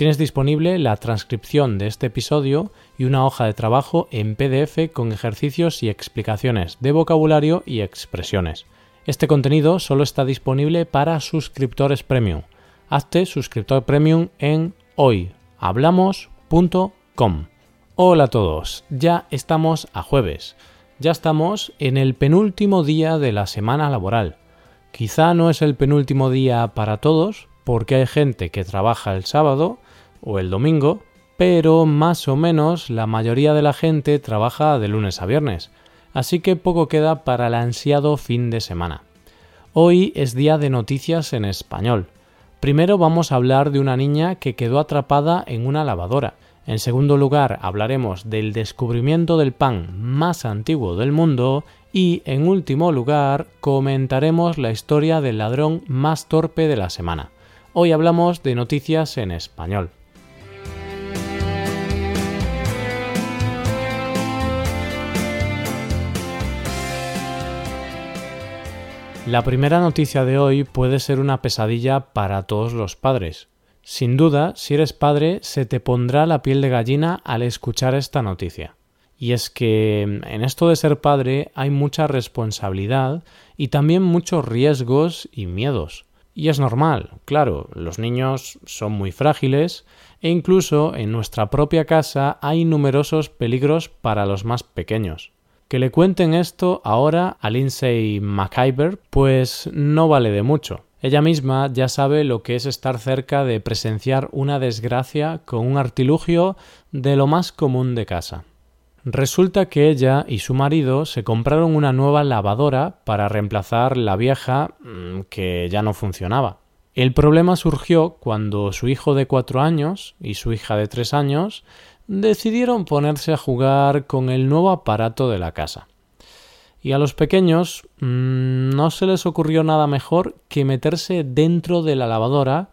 Tienes disponible la transcripción de este episodio y una hoja de trabajo en PDF con ejercicios y explicaciones de vocabulario y expresiones. Este contenido solo está disponible para suscriptores premium. Hazte suscriptor premium en hoyhablamos.com. Hola a todos, ya estamos a jueves. Ya estamos en el penúltimo día de la semana laboral. Quizá no es el penúltimo día para todos, porque hay gente que trabaja el sábado o el domingo, pero más o menos la mayoría de la gente trabaja de lunes a viernes, así que poco queda para el ansiado fin de semana. Hoy es día de noticias en español. Primero vamos a hablar de una niña que quedó atrapada en una lavadora. En segundo lugar hablaremos del descubrimiento del pan más antiguo del mundo y en último lugar comentaremos la historia del ladrón más torpe de la semana. Hoy hablamos de noticias en español. La primera noticia de hoy puede ser una pesadilla para todos los padres. Sin duda, si eres padre, se te pondrá la piel de gallina al escuchar esta noticia. Y es que en esto de ser padre hay mucha responsabilidad y también muchos riesgos y miedos. Y es normal, claro, los niños son muy frágiles e incluso en nuestra propia casa hay numerosos peligros para los más pequeños. Que le cuenten esto ahora a Lindsay McIver, pues no vale de mucho. Ella misma ya sabe lo que es estar cerca de presenciar una desgracia con un artilugio de lo más común de casa. Resulta que ella y su marido se compraron una nueva lavadora para reemplazar la vieja mm, que ya no funcionaba. El problema surgió cuando su hijo de cuatro años y su hija de tres años decidieron ponerse a jugar con el nuevo aparato de la casa. Y a los pequeños mm, no se les ocurrió nada mejor que meterse dentro de la lavadora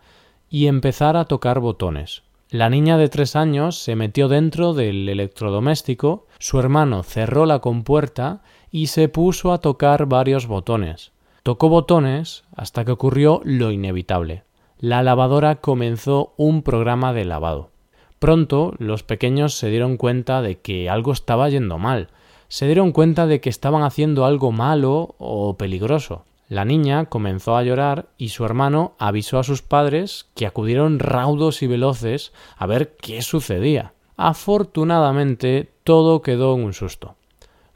y empezar a tocar botones. La niña de tres años se metió dentro del electrodoméstico, su hermano cerró la compuerta y se puso a tocar varios botones. Tocó botones hasta que ocurrió lo inevitable. La lavadora comenzó un programa de lavado. Pronto los pequeños se dieron cuenta de que algo estaba yendo mal, se dieron cuenta de que estaban haciendo algo malo o peligroso. La niña comenzó a llorar y su hermano avisó a sus padres que acudieron raudos y veloces a ver qué sucedía. Afortunadamente todo quedó en un susto.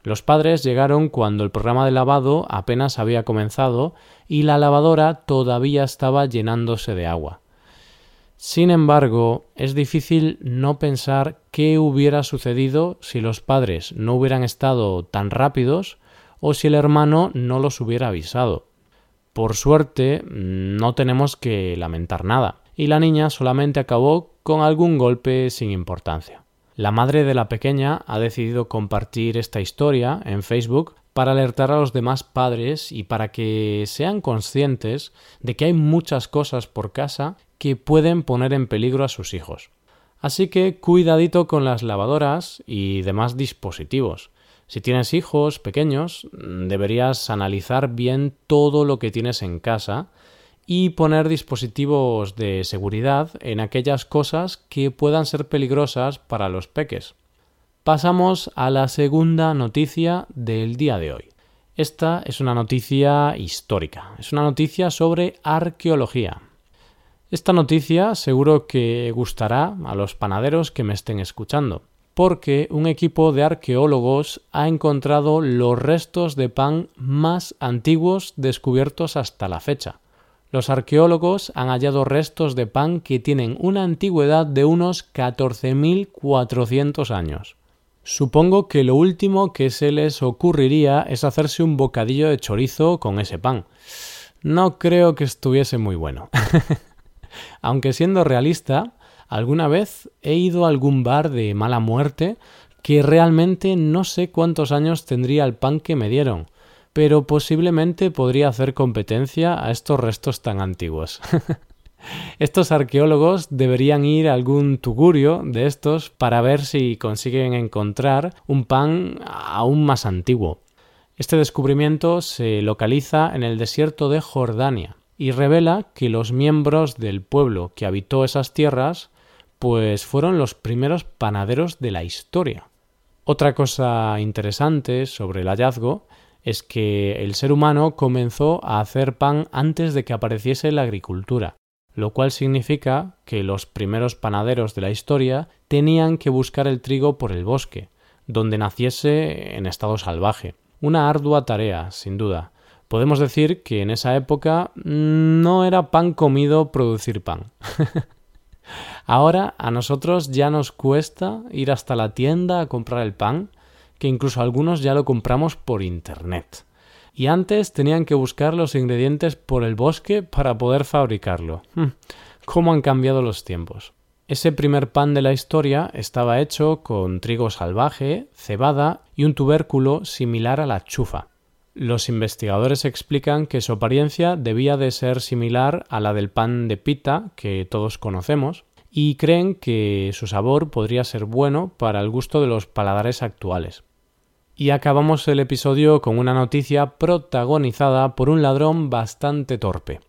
Los padres llegaron cuando el programa de lavado apenas había comenzado y la lavadora todavía estaba llenándose de agua. Sin embargo, es difícil no pensar qué hubiera sucedido si los padres no hubieran estado tan rápidos o si el hermano no los hubiera avisado. Por suerte, no tenemos que lamentar nada, y la niña solamente acabó con algún golpe sin importancia. La madre de la pequeña ha decidido compartir esta historia en Facebook para alertar a los demás padres y para que sean conscientes de que hay muchas cosas por casa que pueden poner en peligro a sus hijos. Así que cuidadito con las lavadoras y demás dispositivos. Si tienes hijos pequeños, deberías analizar bien todo lo que tienes en casa y poner dispositivos de seguridad en aquellas cosas que puedan ser peligrosas para los peques. Pasamos a la segunda noticia del día de hoy. Esta es una noticia histórica, es una noticia sobre arqueología. Esta noticia seguro que gustará a los panaderos que me estén escuchando, porque un equipo de arqueólogos ha encontrado los restos de pan más antiguos descubiertos hasta la fecha. Los arqueólogos han hallado restos de pan que tienen una antigüedad de unos 14.400 años. Supongo que lo último que se les ocurriría es hacerse un bocadillo de chorizo con ese pan. No creo que estuviese muy bueno. Aunque siendo realista, alguna vez he ido a algún bar de mala muerte que realmente no sé cuántos años tendría el pan que me dieron, pero posiblemente podría hacer competencia a estos restos tan antiguos. Estos arqueólogos deberían ir a algún tugurio de estos para ver si consiguen encontrar un pan aún más antiguo. Este descubrimiento se localiza en el desierto de Jordania y revela que los miembros del pueblo que habitó esas tierras pues fueron los primeros panaderos de la historia. Otra cosa interesante sobre el hallazgo es que el ser humano comenzó a hacer pan antes de que apareciese la agricultura, lo cual significa que los primeros panaderos de la historia tenían que buscar el trigo por el bosque, donde naciese en estado salvaje. Una ardua tarea, sin duda. Podemos decir que en esa época no era pan comido producir pan. Ahora a nosotros ya nos cuesta ir hasta la tienda a comprar el pan, que incluso algunos ya lo compramos por Internet. Y antes tenían que buscar los ingredientes por el bosque para poder fabricarlo. Hmm, ¿Cómo han cambiado los tiempos? Ese primer pan de la historia estaba hecho con trigo salvaje, cebada y un tubérculo similar a la chufa. Los investigadores explican que su apariencia debía de ser similar a la del pan de pita que todos conocemos, y creen que su sabor podría ser bueno para el gusto de los paladares actuales. Y acabamos el episodio con una noticia protagonizada por un ladrón bastante torpe.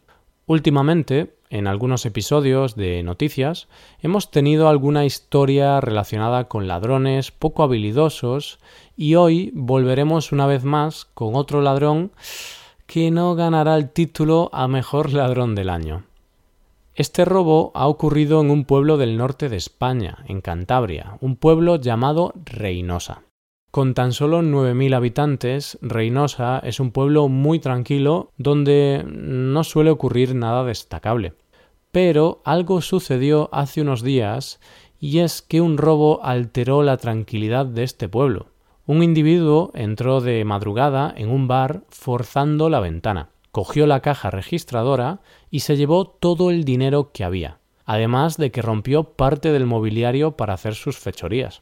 Últimamente, en algunos episodios de noticias, hemos tenido alguna historia relacionada con ladrones poco habilidosos y hoy volveremos una vez más con otro ladrón que no ganará el título a mejor ladrón del año. Este robo ha ocurrido en un pueblo del norte de España, en Cantabria, un pueblo llamado Reynosa. Con tan solo 9.000 habitantes, Reynosa es un pueblo muy tranquilo donde no suele ocurrir nada destacable. Pero algo sucedió hace unos días y es que un robo alteró la tranquilidad de este pueblo. Un individuo entró de madrugada en un bar forzando la ventana cogió la caja registradora y se llevó todo el dinero que había, además de que rompió parte del mobiliario para hacer sus fechorías.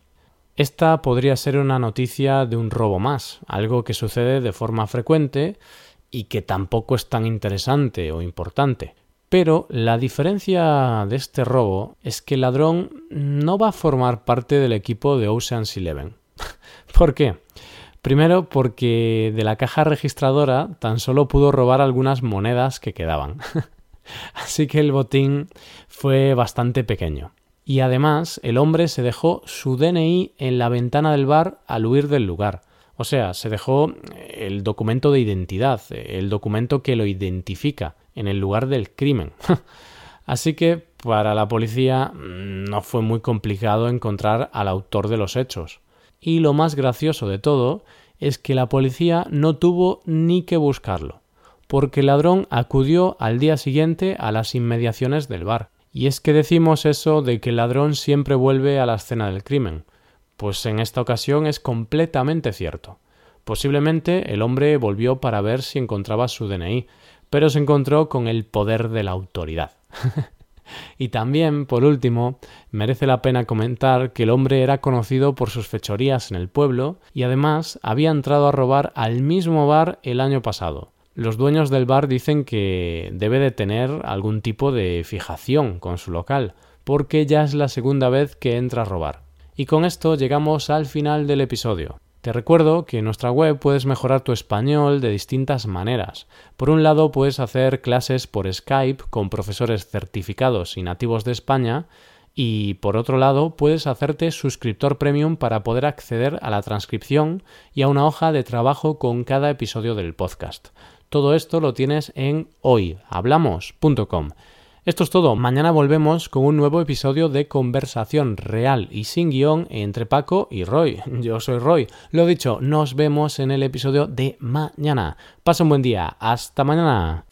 Esta podría ser una noticia de un robo más, algo que sucede de forma frecuente y que tampoco es tan interesante o importante. Pero la diferencia de este robo es que el ladrón no va a formar parte del equipo de Ocean's Eleven. ¿Por qué? Primero porque de la caja registradora tan solo pudo robar algunas monedas que quedaban. Así que el botín fue bastante pequeño. Y además el hombre se dejó su DNI en la ventana del bar al huir del lugar. O sea, se dejó el documento de identidad, el documento que lo identifica en el lugar del crimen. Así que para la policía mm, no fue muy complicado encontrar al autor de los hechos. Y lo más gracioso de todo es que la policía no tuvo ni que buscarlo, porque el ladrón acudió al día siguiente a las inmediaciones del bar. Y es que decimos eso de que el ladrón siempre vuelve a la escena del crimen. Pues en esta ocasión es completamente cierto. Posiblemente el hombre volvió para ver si encontraba su DNI, pero se encontró con el poder de la autoridad. Y también, por último, merece la pena comentar que el hombre era conocido por sus fechorías en el pueblo y además había entrado a robar al mismo bar el año pasado. Los dueños del bar dicen que debe de tener algún tipo de fijación con su local, porque ya es la segunda vez que entra a robar. Y con esto llegamos al final del episodio. Te recuerdo que en nuestra web puedes mejorar tu español de distintas maneras. Por un lado, puedes hacer clases por Skype con profesores certificados y nativos de España y por otro lado, puedes hacerte suscriptor premium para poder acceder a la transcripción y a una hoja de trabajo con cada episodio del podcast. Todo esto lo tienes en hoyhablamos.com. Esto es todo. Mañana volvemos con un nuevo episodio de conversación real y sin guion entre Paco y Roy. Yo soy Roy. Lo dicho, nos vemos en el episodio de mañana. Pasa un buen día. Hasta mañana.